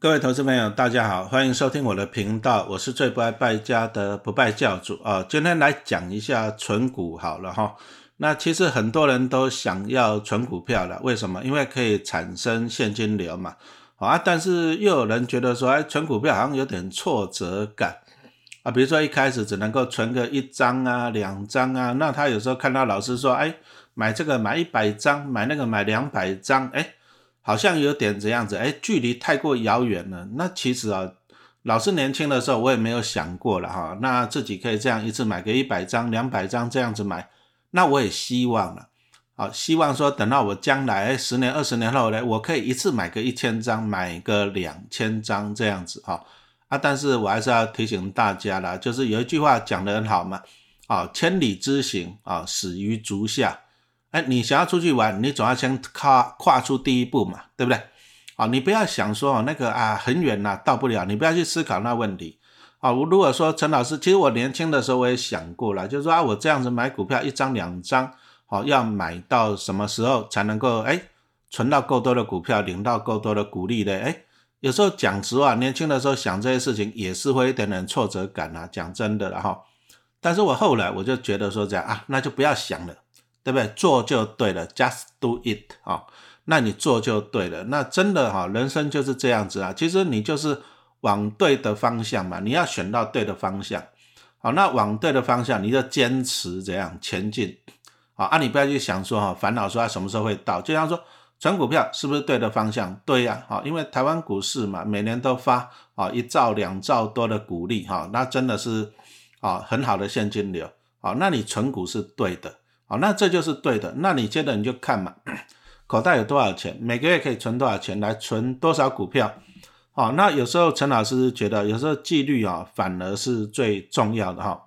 各位投资朋友，大家好，欢迎收听我的频道，我是最不爱败家的不败教主啊。今天来讲一下存股好了哈。那其实很多人都想要存股票了，为什么？因为可以产生现金流嘛。啊，但是又有人觉得说，哎，存股票好像有点挫折感啊。比如说一开始只能够存个一张啊、两张啊，那他有时候看到老师说，哎，买这个买一百张，买那个买两百张，哎。好像有点这样子，哎，距离太过遥远了。那其实啊，老师年轻的时候我也没有想过了哈。那自己可以这样一次买个一百张、两百张这样子买，那我也希望了，好，希望说等到我将来十年、二十年后呢，我可以一次买个一千张，买个两千张这样子哈。啊，但是我还是要提醒大家啦，就是有一句话讲得很好嘛，啊，千里之行啊，始于足下。哎，你想要出去玩，你总要先跨跨出第一步嘛，对不对？啊，你不要想说，那个啊很远呐，到不了，你不要去思考那问题。啊，我如果说陈老师，其实我年轻的时候我也想过了，就是说啊，我这样子买股票一张两张，好，要买到什么时候才能够哎存到够多的股票，领到够多的股利的？哎，有时候讲实话，年轻的时候想这些事情也是会一点点挫折感啊，讲真的了哈。但是我后来我就觉得说这样啊，那就不要想了。对不对？做就对了，just do it 啊，那你做就对了。那真的哈，人生就是这样子啊。其实你就是往对的方向嘛，你要选到对的方向。好，那往对的方向，你就坚持这样前进。好啊，你不要去想说哈，烦恼说它什么时候会到。就像说存股票是不是对的方向？对呀，好，因为台湾股市嘛，每年都发啊一兆两兆多的股利哈，那真的是啊很好的现金流。好，那你存股是对的。好，那这就是对的。那你接着你就看嘛，口袋有多少钱，每个月可以存多少钱，来存多少股票。好，那有时候陈老师觉得，有时候纪律啊，反而是最重要的哈。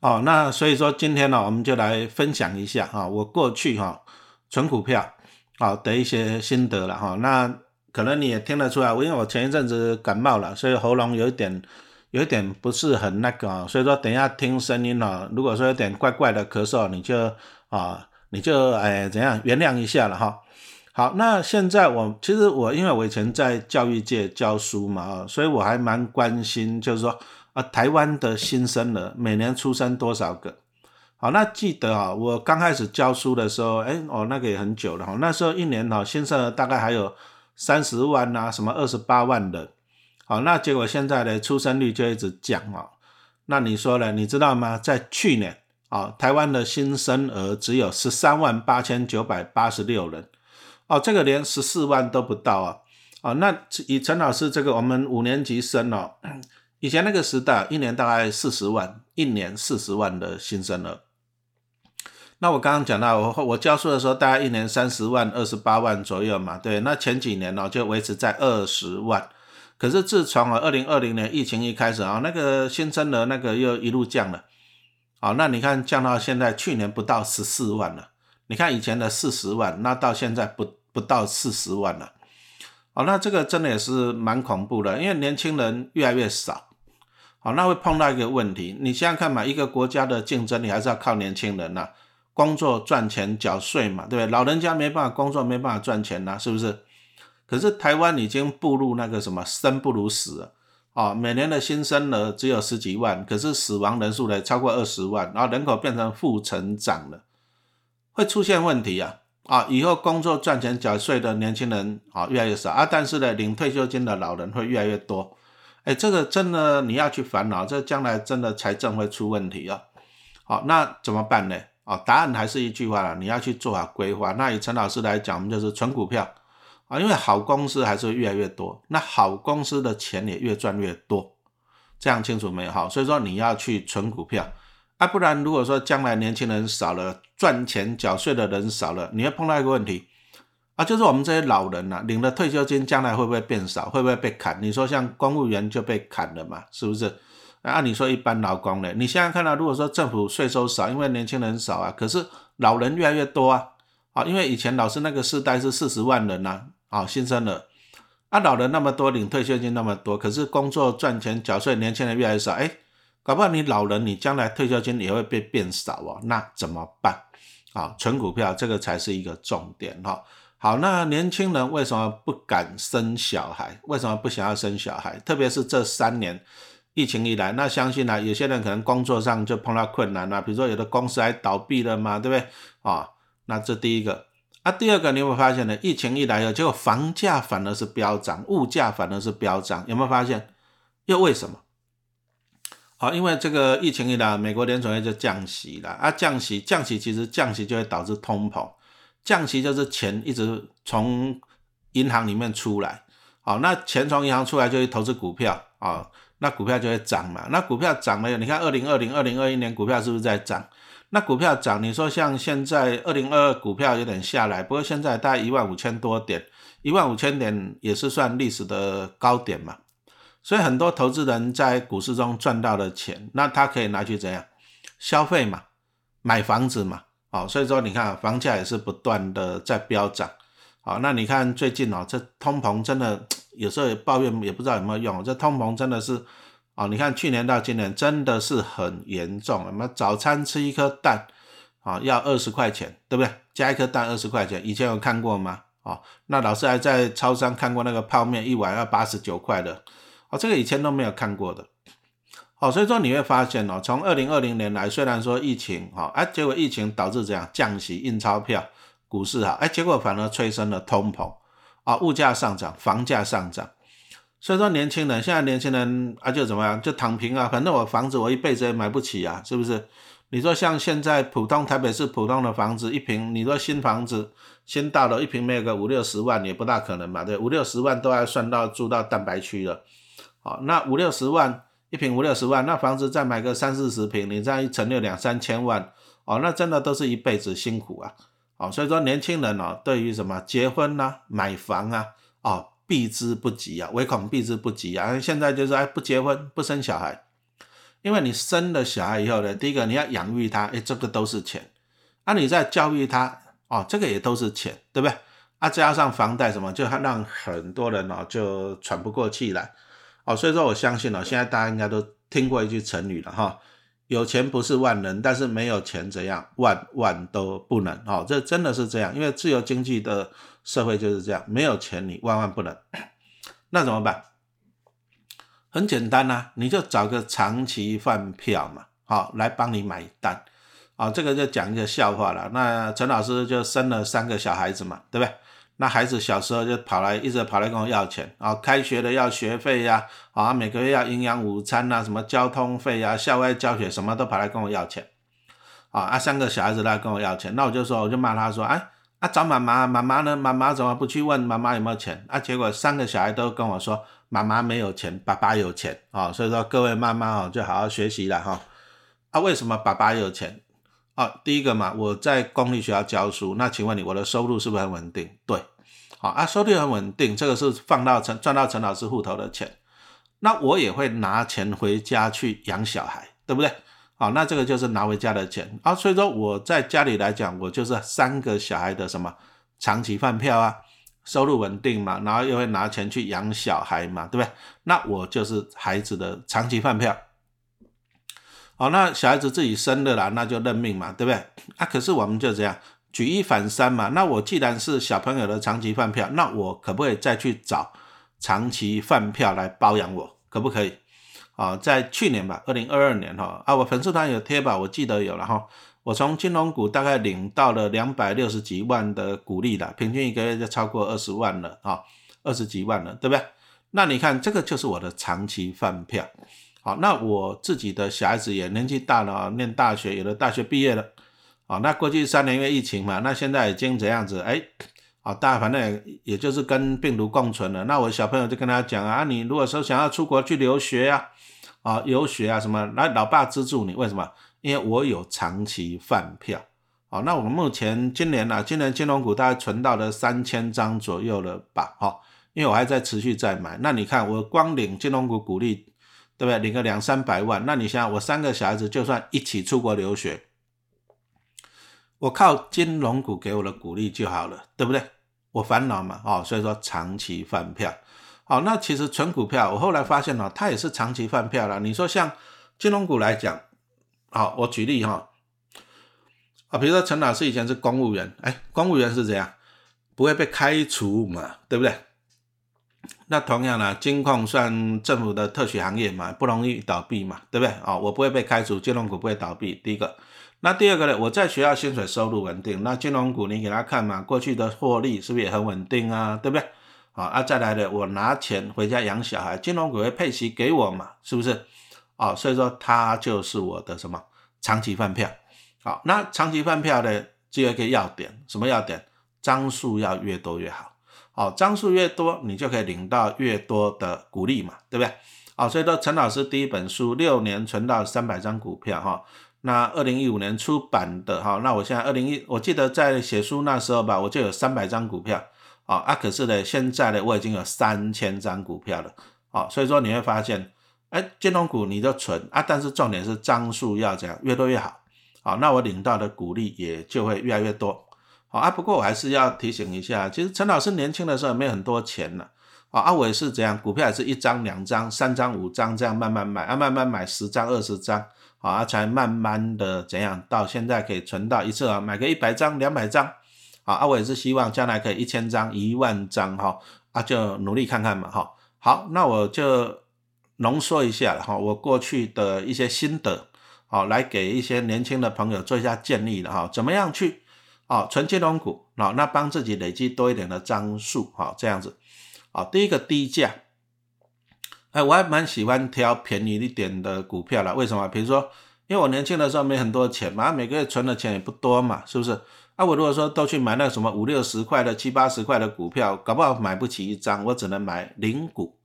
哦，那所以说今天呢，我们就来分享一下哈，我过去哈存股票好的一些心得了哈。那可能你也听得出来，因为我前一阵子感冒了，所以喉咙有一点。有一点不是很那个，所以说等一下听声音呢，如果说有点怪怪的咳嗽，你就啊，你就哎怎样原谅一下了哈。好，那现在我其实我因为我以前在教育界教书嘛，所以我还蛮关心，就是说啊，台湾的新生儿每年出生多少个？好，那记得啊，我刚开始教书的时候，哎，哦那个也很久了哈，那时候一年哈新生儿大概还有三十万呐，什么二十八万的。好，那结果现在的出生率就一直降哦。那你说呢？你知道吗？在去年啊，台湾的新生儿只有十三万八千九百八十六人哦，这个连十四万都不到啊。哦，那以陈老师这个我们五年级生哦，以前那个时代一年大概四十万，一年四十万的新生儿。那我刚刚讲到，我我教书的时候大概一年三十万、二十八万左右嘛。对，那前几年呢就维持在二十万。可是自从啊，二零二零年疫情一开始啊，那个新增的那个又一路降了，好，那你看降到现在，去年不到十四万了。你看以前的四十万，那到现在不不到四十万了。好，那这个真的也是蛮恐怖的，因为年轻人越来越少。好，那会碰到一个问题，你想想看嘛，一个国家的竞争力还是要靠年轻人呐，工作赚钱缴税嘛，对不对？老人家没办法工作，没办法赚钱呐，是不是？可是台湾已经步入那个什么生不如死了啊！每年的新生儿只有十几万，可是死亡人数呢超过二十万，然后人口变成负成长了，会出现问题啊！啊，以后工作赚钱缴税的年轻人啊越来越少啊，但是呢领退休金的老人会越来越多，哎，这个真的你要去烦恼，这将来真的财政会出问题啊！好，那怎么办呢？啊，答案还是一句话了，你要去做好规划。那以陈老师来讲，我们就是存股票。啊，因为好公司还是越来越多，那好公司的钱也越赚越多，这样清楚没有？好，所以说你要去存股票，啊，不然如果说将来年轻人少了，赚钱缴税的人少了，你会碰到一个问题，啊，就是我们这些老人呐，领的退休金将来会不会变少？会不会被砍？你说像公务员就被砍了嘛，是不是？啊，你说一般劳工呢？你现在看到，如果说政府税收少，因为年轻人少啊，可是老人越来越多啊。啊，因为以前老师那个世代是四十万人呐，好新生儿，啊，老人那么多，领退休金那么多，可是工作赚钱缴税，年轻人越来越少，哎，搞不好你老人你将来退休金也会被变少哦，那怎么办？啊，存股票这个才是一个重点哈。好，那年轻人为什么不敢生小孩？为什么不想要生小孩？特别是这三年疫情以来，那相信呢，有些人可能工作上就碰到困难了，比如说有的公司还倒闭了嘛，对不对？啊，那这第一个。啊，第二个你有没有发现呢？疫情一来以后，结果房价反而是飙涨，物价反而是飙涨，有没有发现？又为什么？好，因为这个疫情一来，美国联储会就降息了啊，降息，降息其实降息就会导致通膨。降息就是钱一直从银行里面出来，好，那钱从银行出来就去投资股票啊，那股票就会涨嘛，那股票涨了，你看二零二零、二零二一年股票是不是在涨？那股票涨，你说像现在二零二二股票有点下来，不过现在大概一万五千多点，一万五千点也是算历史的高点嘛，所以很多投资人在股市中赚到的钱，那他可以拿去怎样消费嘛，买房子嘛。好，所以说你看房价也是不断的在飙涨。好，那你看最近哦，这通膨真的有时候也抱怨也不知道有没有用。这通膨真的是，哦，你看去年到今年真的是很严重。那么早餐吃一颗蛋，啊，要二十块钱，对不对？加一颗蛋二十块钱，以前有看过吗？哦，那老师还在超商看过那个泡面一碗要八十九块的，哦，这个以前都没有看过的。哦，所以说你会发现哦，从二零二零年来，虽然说疫情哈，哎，结果疫情导致这样降息、印钞票、股市哈，哎，结果反而催生了通膨啊，物价上涨、房价上涨。所以说年轻人现在年轻人啊，就怎么样，就躺平啊，反正我房子我一辈子也买不起啊，是不是？你说像现在普通台北市普通的房子一平，你说新房子新大楼一平没有个五六十万也不大可能嘛，对，五六十万都要算到住到蛋白区了。好，那五六十万。一平五六十万，那房子再买个三四十平，你这样一层就两三千万哦，那真的都是一辈子辛苦啊！哦，所以说年轻人哦，对于什么结婚呐、买房啊，哦，避之不及啊，唯恐避之不及啊！现在就是哎，不结婚不生小孩，因为你生了小孩以后呢，第一个你要养育他，哎，这个都是钱，啊，你在教育他，哦，这个也都是钱，对不对？啊，加上房贷什么，就让很多人哦就喘不过气来。哦，所以说我相信哦，现在大家应该都听过一句成语了哈，有钱不是万能，但是没有钱怎样，万万都不能哦，这真的是这样，因为自由经济的社会就是这样，没有钱你万万不能，那怎么办？很简单呐，你就找个长期饭票嘛，好来帮你买单，啊，这个就讲一个笑话了，那陈老师就生了三个小孩子嘛，对不对？那孩子小时候就跑来，一直跑来跟我要钱啊，开学的要学费呀，啊，每个月要营养午餐呐，什么交通费呀，校外教学什么都跑来跟我要钱，啊，啊，三个小孩子来跟我要钱，那我就说，我就骂他说，哎，啊，找妈妈，妈妈呢？妈妈怎么不去问妈妈有没有钱？啊，结果三个小孩都跟我说，妈妈没有钱，爸爸有钱，啊，所以说各位妈妈哦，就好好学习了哈，啊，为什么爸爸有钱？啊，第一个嘛，我在公立学校教书，那请问你，我的收入是不是很稳定？对，好啊，收入很稳定，这个是放到陈赚到陈老师户头的钱，那我也会拿钱回家去养小孩，对不对？好，那这个就是拿回家的钱啊，所以说我在家里来讲，我就是三个小孩的什么长期饭票啊，收入稳定嘛，然后又会拿钱去养小孩嘛，对不对？那我就是孩子的长期饭票。好，那小孩子自己生的啦，那就认命嘛，对不对？啊，可是我们就这样举一反三嘛。那我既然是小朋友的长期饭票，那我可不可以再去找长期饭票来包养我？可不可以？啊，在去年吧，二零二二年哈，啊，我粉丝团有贴吧，我记得有了哈。我从金融股大概领到了两百六十几万的股利了，平均一个月就超过二十万了啊，二十几万了，对不对？那你看这个就是我的长期饭票。好，那我自己的小孩子也年纪大了，念大学，有的大学毕业了。啊，那过去三年因为疫情嘛，那现在已经怎样子？哎，好，大家反正也就是跟病毒共存了。那我小朋友就跟他讲啊，你如果说想要出国去留学呀，啊，游学啊什么，来老爸资助你，为什么？因为我有长期饭票。好，那我们目前今年呢，今年金融股大概存到了三千张左右了吧？哈，因为我还在持续在买。那你看我光领金融股股利。对不对？领个两三百万，那你想，我三个小孩子就算一起出国留学，我靠金融股给我的鼓励就好了，对不对？我烦恼嘛，哦，所以说长期饭票。好，那其实纯股票，我后来发现呢，它也是长期饭票了。你说像金融股来讲，好，我举例哈，啊，比如说陈老师以前是公务员，哎，公务员是这样，不会被开除嘛，对不对？那同样呢，金控算政府的特许行业嘛，不容易倒闭嘛，对不对？哦，我不会被开除，金融股不会倒闭。第一个，那第二个呢？我在学校薪水收入稳定，那金融股你给他看嘛，过去的获利是不是也很稳定啊？对不对？啊，啊，再来的，我拿钱回家养小孩，金融股会配息给我嘛？是不是？啊，所以说它就是我的什么长期饭票。好，那长期饭票的只有一个要点，什么要点？张数要越多越好。好，张数越多，你就可以领到越多的股利嘛，对不对？好，所以说陈老师第一本书六年存到三百张股票哈，那二零一五年出版的哈，那我现在二零一，我记得在写书那时候吧，我就有三百张股票啊，啊可是呢，现在呢我已经有三千张股票了，啊，所以说你会发现，哎，金融股你就存啊，但是重点是张数要这样越多越好，好，那我领到的股利也就会越来越多。好啊，不过我还是要提醒一下，其实陈老师年轻的时候没有很多钱呢。啊，阿伟是怎样？股票也是一张、两张、三张、五张这样慢慢买，啊，慢慢买十张、二十张，啊，才慢慢的怎样到现在可以存到一次啊，买个一百张、两百张。啊，我也是希望将来可以一千张、一万张，哈，啊，就努力看看嘛，哈。好，那我就浓缩一下了，哈，我过去的一些心得，好，来给一些年轻的朋友做一下建议了，哈，怎么样去？啊存金融股，哦，那帮自己累积多一点的张数，哈，这样子，好，第一个低价，哎，我还蛮喜欢挑便宜一点的股票了，为什么？比如说，因为我年轻的时候没很多钱嘛，每个月存的钱也不多嘛，是不是？啊，我如果说都去买那什么五六十块的、七八十块的股票，搞不好买不起一张，我只能买零股，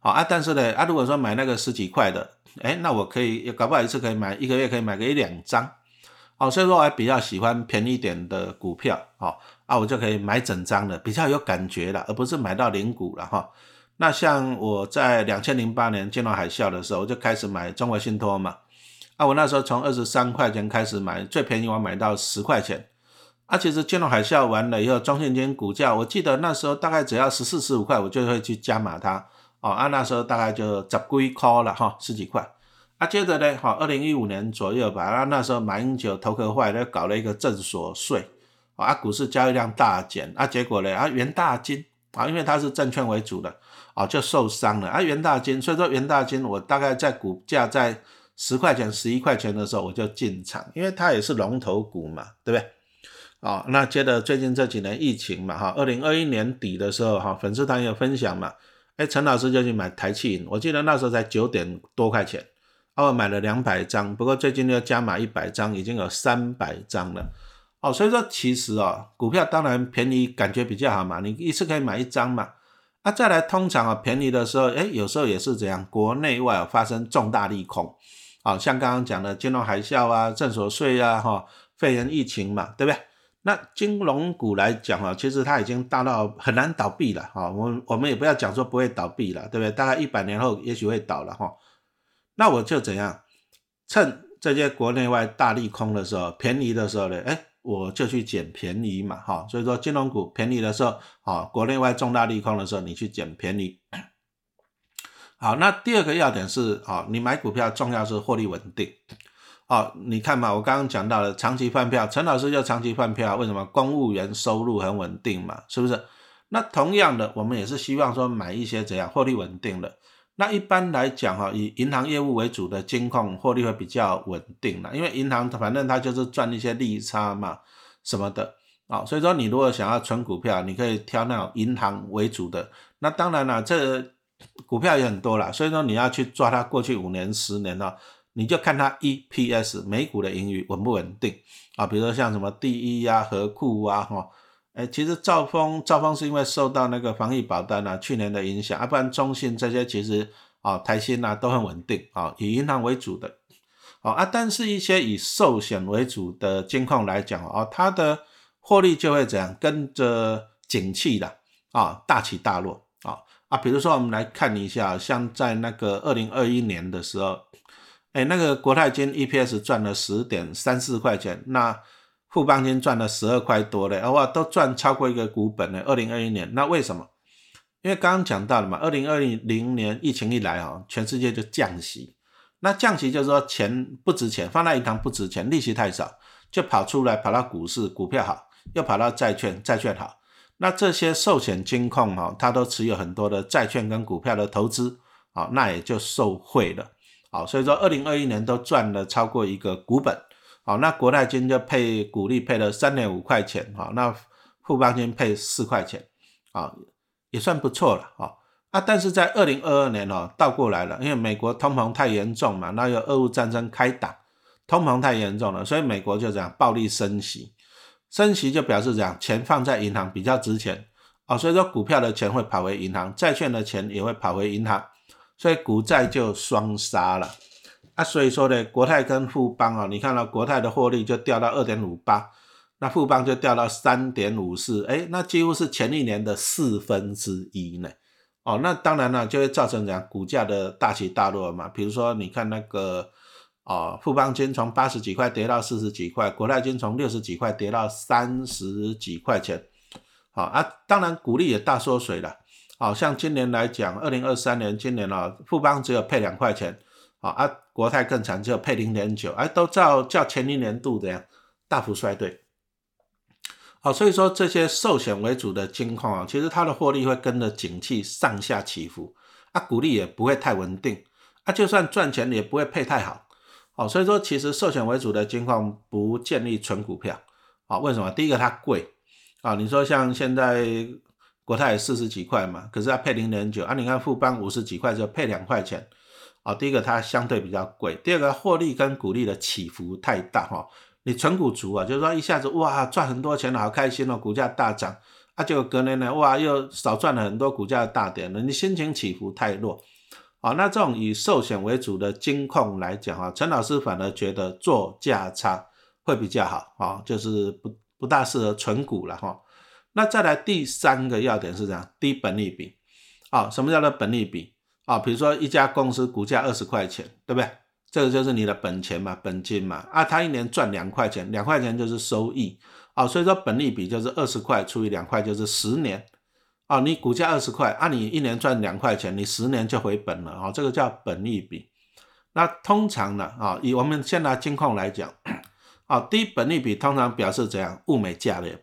好啊，但是呢，啊，如果说买那个十几块的，哎，那我可以，搞不好一次可以买一个月可以买个一两张。好，所以说我还比较喜欢便宜点的股票，好啊，我就可以买整张的，比较有感觉了，而不是买到零股了哈。那像我在两千零八年金融海啸的时候，我就开始买中国信托嘛，啊，我那时候从二十三块钱开始买，最便宜我买到十块钱，啊，其实金融海啸完了以后，中信金股价，我记得那时候大概只要十四十五块，我就会去加码它，哦，啊，那时候大概就十几块了哈，十几块。啊，接着呢，好，二零一五年左右吧，啊，那时候马英九头壳坏了，搞了一个正所税，啊，股市交易量大减，啊，结果呢，啊，元大金，啊，因为它是证券为主的，啊，就受伤了，啊，元大金，所以说元大金，我大概在股价在十块钱、十一块钱的时候我就进场，因为它也是龙头股嘛，对不对？啊，那接着最近这几年疫情嘛，哈，二零二一年底的时候，哈，粉丝团有分享嘛，哎，陈老师就去买台气，我记得那时候才九点多块钱。我买了两百张，不过最近又加码一百张，已经有三百张了。哦，所以说其实哦，股票当然便宜，感觉比较好嘛，你一次可以买一张嘛。啊，再来通常啊，便宜的时候，哎，有时候也是这样，国内外发生重大利空，啊，像刚刚讲的金融海啸啊、正所税啊、哈肺炎疫情嘛，对不对？那金融股来讲啊，其实它已经大到很难倒闭了，哈，我我们也不要讲说不会倒闭了，对不对？大概一百年后也许会倒了，哈。那我就怎样，趁这些国内外大利空的时候，便宜的时候呢，哎，我就去捡便宜嘛，哈，所以说金融股便宜的时候，啊，国内外重大利空的时候，你去捡便宜。好，那第二个要点是，啊，你买股票重要是获利稳定。好，你看嘛，我刚刚讲到了长期饭票，陈老师就长期饭票，为什么？公务员收入很稳定嘛，是不是？那同样的，我们也是希望说买一些怎样获利稳定的。那一般来讲哈，以银行业务为主的金控获利会比较稳定了，因为银行反正它就是赚一些利差嘛什么的啊，所以说你如果想要存股票，你可以挑那种银行为主的。那当然了，这股票也很多了，所以说你要去抓它过去五年、十年哦，你就看它 EPS 美股的盈余稳不稳定啊，比如说像什么第一呀、和库啊哈。哎，其实兆丰兆丰是因为受到那个防疫保单啊去年的影响，啊，不然中信这些其实啊台新啊都很稳定啊，以银行为主的，哦啊，但是一些以寿险为主的金控来讲啊，它的获利就会怎样跟着景气的啊大起大落啊啊，比如说我们来看一下，像在那个二零二一年的时候，哎，那个国泰金 EPS 赚了十点三四块钱，那。富邦金赚了十二块多嘞，哇，都赚超过一个股本呢。二零二一年，那为什么？因为刚刚讲到了嘛，二零二零年疫情一来啊，全世界就降息。那降息就是说钱不值钱，放在银行不值钱，利息太少，就跑出来跑到股市，股票好，又跑到债券，债券好。那这些寿险金控哈，它都持有很多的债券跟股票的投资，好，那也就受贿了，好，所以说二零二一年都赚了超过一个股本，好，那国泰金就配股利配了三点五块钱，好，那富邦金配四块钱，啊，也算不错了，哈，啊，但是在二零二二年哦，倒过来了，因为美国通膨太严重嘛，那有俄乌战争开打，通膨太严重了，所以美国就这样暴力升息。升息就表示这样，钱放在银行比较值钱啊，所以说股票的钱会跑回银行，债券的钱也会跑回银行，所以股债就双杀了啊。所以说呢，国泰跟富邦啊，你看到国泰的获利就掉到二点五八，那富邦就掉到三点五四，哎，那几乎是前一年的四分之一呢。哦，那当然了，就会造成这样股价的大起大落嘛。比如说，你看那个。哦，富邦金从八十几块跌到四十几块，国泰金从六十几块跌到三十几块钱。好啊，当然股利也大缩水了。好像今年来讲，二零二三年今年啊，富邦只有配两块钱。好啊，国泰更惨，只有配零点九，哎，都照较前一年度这样大幅衰退。好，所以说这些寿险为主的金矿啊，其实它的获利会跟着景气上下起伏，啊，股利也不会太稳定，啊，就算赚钱也不会配太好。哦，所以说其实寿险为主的金矿不建立纯股票，啊，为什么？第一个它贵，啊，你说像现在国泰四十几块嘛，可是它配零点九，啊，你看富邦五十几块就配两块钱，啊，第一个它相对比较贵，第二个获利跟股利的起伏太大，哈，你纯股族啊，就是说一下子哇赚很多钱，好开心哦，股价大涨，啊，结果隔年呢，哇又少赚了很多，股价大跌了，你心情起伏太弱。好，那这种以寿险为主的金控来讲啊，陈老师反而觉得做价差会比较好啊，就是不不大适合纯股了哈。那再来第三个要点是这样，低本利比。啊，什么叫做本利比？啊，比如说一家公司股价二十块钱，对不对？这个就是你的本钱嘛，本金嘛。啊，他一年赚两块钱，两块钱就是收益。啊，所以说本利比就是二十块除以两块就是十年。啊，你股价二十块，啊，你一年赚两块钱，你十年就回本了啊，这个叫本利比。那通常呢，啊，以我们先拿金控来讲，啊，低本利比通常表示怎样？物美价廉，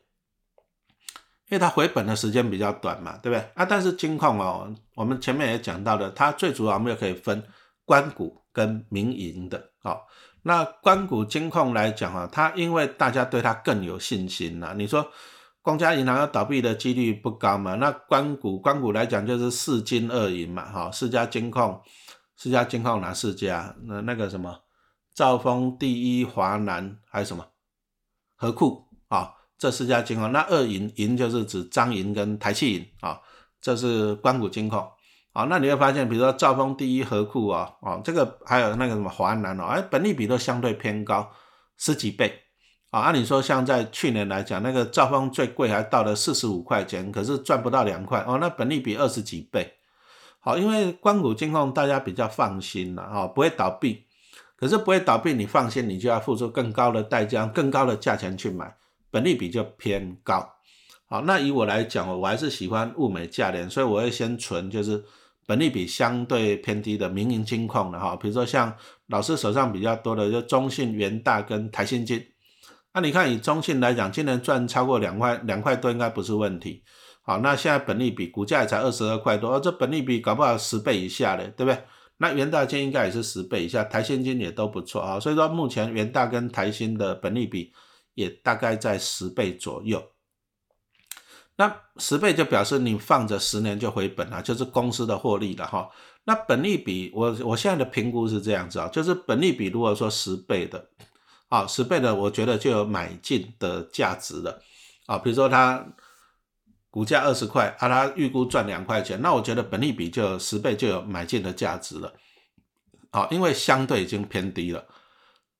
因为它回本的时间比较短嘛，对不对？啊，但是金控哦，我们前面也讲到的，它最主要我们也可以分官股跟民营的，啊，那官股金控来讲啊，它因为大家对它更有信心呐，你说。公家银行要倒闭的几率不高嘛？那关股关股来讲就是四金二银嘛，哈，四家金控，四家金控哪四家？那那个什么，兆丰、第一、华南还有什么？和库，这四家金控。那二银银就是指张银跟台气银啊，这是关谷金控。啊，那你会发现，比如说兆丰、第一、和库啊，啊，这个还有那个什么华南哦，哎，本利比都相对偏高，十几倍。啊，按理说像在去年来讲，那个兆丰最贵还到了四十五块钱，可是赚不到两块哦，那本利比二十几倍。好，因为关谷金控大家比较放心了啊，不会倒闭。可是不会倒闭，你放心，你就要付出更高的代价、更高的价钱去买，本利比就偏高。好，那以我来讲，我还是喜欢物美价廉，所以我会先存就是本利比相对偏低的民营金矿的哈，比如说像老师手上比较多的就中信、元大跟台新金。那你看，以中信来讲，今年赚超过两块两块多，应该不是问题。好，那现在本利比股价也才二十二块多，而这本利比搞不好十倍以下的，对不对？那元大金应该也是十倍以下，台新金也都不错啊。所以说，目前元大跟台新的本利比也大概在十倍左右。那十倍就表示你放着十年就回本了，就是公司的获利了哈。那本利比，我我现在的评估是这样子啊，就是本利比如果说十倍的。啊，十倍的，我觉得就有买进的价值了。啊，比如说它股价二十块，啊，它预估赚两块钱，那我觉得本利比就有十倍就有买进的价值了。啊，因为相对已经偏低了。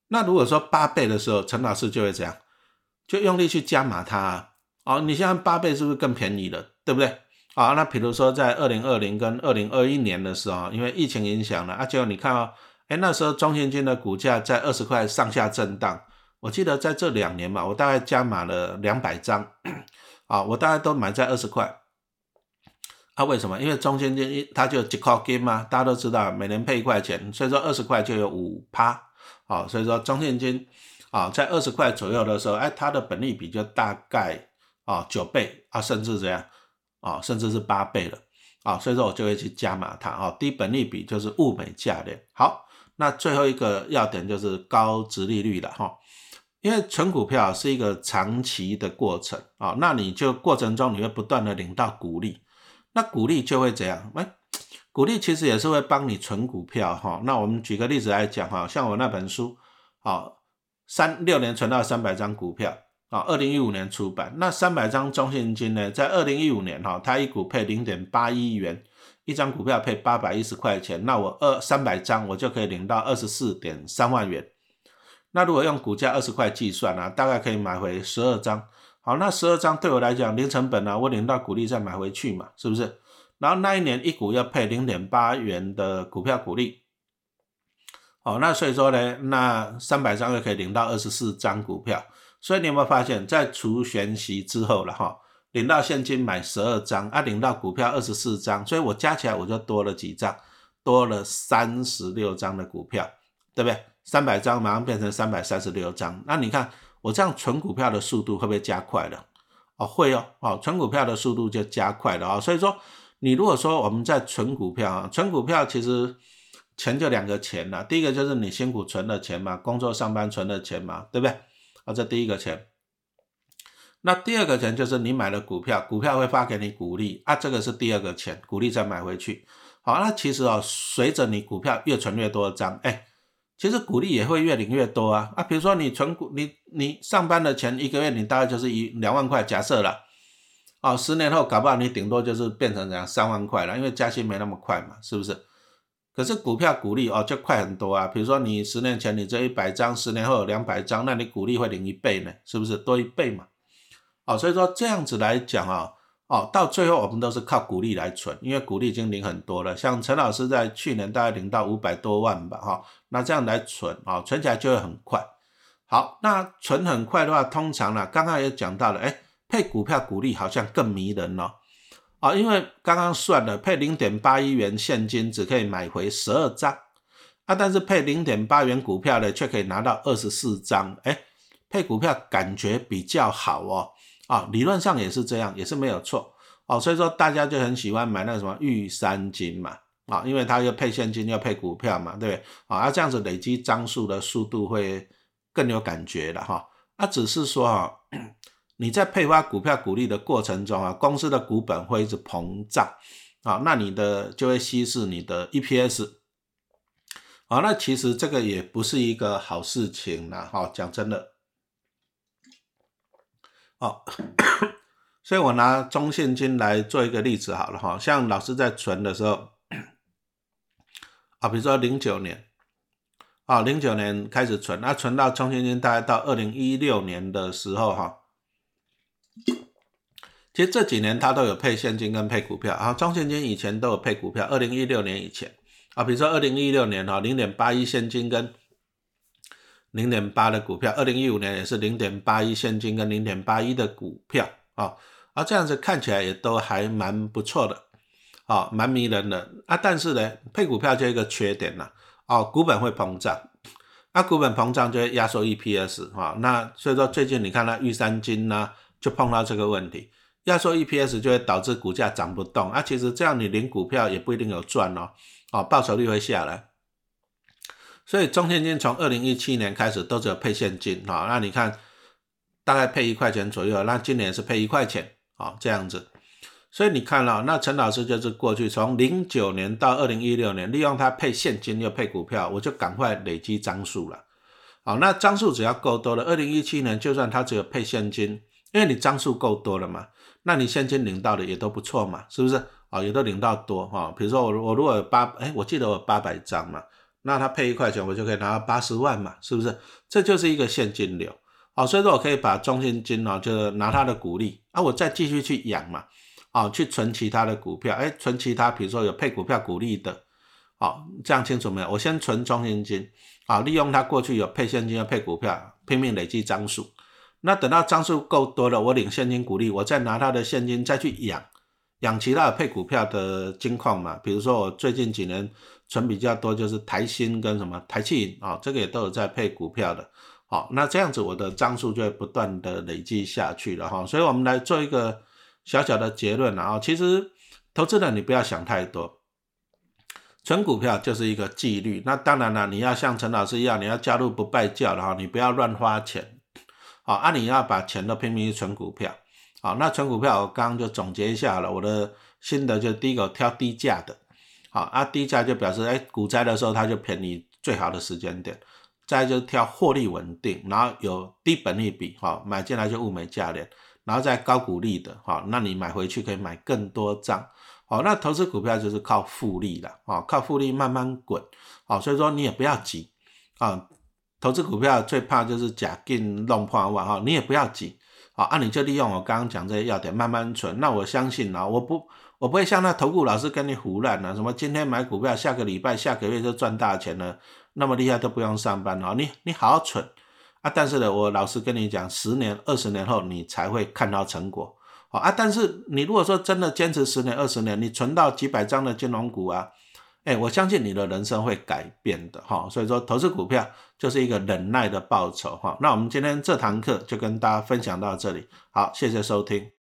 那如果说八倍的时候，陈老师就会这样，就用力去加码它啊。哦，你现在八倍是不是更便宜了？对不对？啊，那比如说在二零二零跟二零二一年的时候，因为疫情影响了，啊，结果你看哦。哎，那时候中信金的股价在二十块上下震荡。我记得在这两年嘛，我大概加码了两百张，啊，我大概都买在二十块。啊，为什么？因为中信金它就几块金嘛，大家都知道每年配一块钱，所以说二十块就有五趴。啊，所以说中信金啊，在二十块左右的时候，哎，它的本利比就大概啊九倍啊，甚至这样啊，甚至是八倍了啊，所以说我就会去加码它啊，低本利比就是物美价廉。好，那最后一个要点就是高值利率了哈，因为存股票是一个长期的过程啊，那你就过程中你会不断的领到股利，那股利就会怎样？哎，股利其实也是会帮你存股票哈。那我们举个例子来讲哈，像我那本书啊。三六年存到三百张股票啊，二零一五年出版。那三百张中信金呢，在二零一五年哈，它一股配零点八一元，一张股票配八百一十块钱。那我二三百张，我就可以领到二十四点三万元。那如果用股价二十块计算呢，大概可以买回十二张。好，那十二张对我来讲零成本啊，我领到股利再买回去嘛，是不是？然后那一年一股要配零点八元的股票股利。哦，那所以说呢，那三百张就可以领到二十四张股票，所以你有没有发现，在除权息之后了哈，领到现金买十二张，啊，领到股票二十四张，所以我加起来我就多了几张，多了三十六张的股票，对不对？三百张马上变成三百三十六张，那你看我这样存股票的速度会不会加快了？哦，会哦，哦，存股票的速度就加快了啊，所以说你如果说我们在存股票啊，存股票其实。钱就两个钱了，第一个就是你辛苦存的钱嘛，工作上班存的钱嘛，对不对？啊，这第一个钱。那第二个钱就是你买了股票，股票会发给你股利啊，这个是第二个钱，股利再买回去。好，那其实哦，随着你股票越存越多张，哎，其实股利也会越领越多啊。啊，比如说你存股，你你上班的钱一个月你大概就是一两万块，假设了，哦，十年后搞不好你顶多就是变成怎样三万块了，因为加息没那么快嘛，是不是？可是股票股利哦就快很多啊，比如说你十年前你这一百张，十年后有两百张，那你股利会领一倍呢，是不是多一倍嘛？哦，所以说这样子来讲啊，哦，到最后我们都是靠股利来存，因为股利已经领很多了。像陈老师在去年大概领到五百多万吧，哈，那这样来存啊，存起来就会很快。好，那存很快的话，通常呢，刚刚也讲到了，哎，配股票股利好像更迷人哦。啊，因为刚刚算了，配零点八一元现金只可以买回十二张，啊，但是配零点八元股票呢却可以拿到二十四张，哎，配股票感觉比较好哦，啊，理论上也是这样，也是没有错，哦，所以说大家就很喜欢买那什么玉三金嘛，啊，因为它又配现金又配股票嘛，对不对？啊，这样子累积张数的速度会更有感觉了哈，啊，只是说哈。你在配发股票股利的过程中啊，公司的股本会一直膨胀啊，那你的就会稀释你的 EPS 啊，那其实这个也不是一个好事情啦，哈，讲真的，哦，所以我拿中现金来做一个例子好了哈，像老师在存的时候啊，比如说零九年啊，零九年开始存，那存到中现金大概到二零一六年的时候哈。其实这几年它都有配现金跟配股票啊，中现金以前都有配股票，二零一六年以前。啊，比如说二零一六年哈，零点八一现金跟零点八的股票，二零一五年也是零点八一现金跟零点八一的股票啊，啊这样子看起来也都还蛮不错的，啊蛮迷人的。啊，但是呢配股票就一个缺点呐，哦股本会膨胀，那股本膨胀就会压缩 EPS 哈，那所以说最近你看那玉山金呐就碰到这个问题。压缩 EPS 就会导致股价涨不动啊，其实这样你领股票也不一定有赚哦，哦，报酬率会下来。所以中天金从二零一七年开始都只有配现金啊，那你看大概配一块钱左右，那今年是配一块钱啊，这样子。所以你看了，那陈老师就是过去从零九年到二零一六年，利用它配现金又配股票，我就赶快累积张数了。好，那张数只要够多了，二零一七年就算它只有配现金，因为你张数够多了嘛。那你现金领到的也都不错嘛，是不是啊？也都领到多哈。比如说我我如果有八哎，我记得我八百张嘛，那他配一块钱，我就可以拿到八十万嘛，是不是？这就是一个现金流。好，所以说我可以把中现金哦，就拿他的股利啊，我再继续去养嘛，啊，去存其他的股票，哎，存其他，比如说有配股票股利的，好，这样清楚没有？我先存中现金，啊，利用它过去有配现金要配股票，拼命累积张数。那等到张数够多了，我领现金股利，我再拿他的现金再去养养其他的配股票的金矿嘛。比如说我最近几年存比较多，就是台新跟什么台气啊，这个也都有在配股票的好，那这样子我的张数就会不断的累积下去了哈。所以我们来做一个小小的结论啊，其实投资人你不要想太多，存股票就是一个纪律。那当然了，你要像陈老师一样，你要加入不败教的哈，你不要乱花钱。好，啊你要把钱都拼命去存股票。好，那存股票我刚刚就总结一下了，我的心得就第一个挑低价的。好，啊低价就表示哎股灾的时候它就便宜最好的时间点。再就挑获利稳定，然后有低本利比，哈，买进来就物美价廉，然后再高股利的，哈，那你买回去可以买更多张，好，那投资股票就是靠复利了，啊，靠复利慢慢滚，好，所以说你也不要急，啊，投资股票最怕就是假进弄破万，哈，你也不要急，好，那，你就利用我刚刚讲这些要点慢慢存，那我相信啊，我不，我不会像那投顾老师跟你胡乱啊，什么今天买股票，下个礼拜、下个月就赚大钱了。那么厉害都不用上班了，你你好好存啊！但是呢，我老实跟你讲，十年、二十年后你才会看到成果，啊！但是你如果说真的坚持十年、二十年，你存到几百张的金融股啊，哎，我相信你的人生会改变的哈！所以说，投资股票就是一个忍耐的报酬哈。那我们今天这堂课就跟大家分享到这里，好，谢谢收听。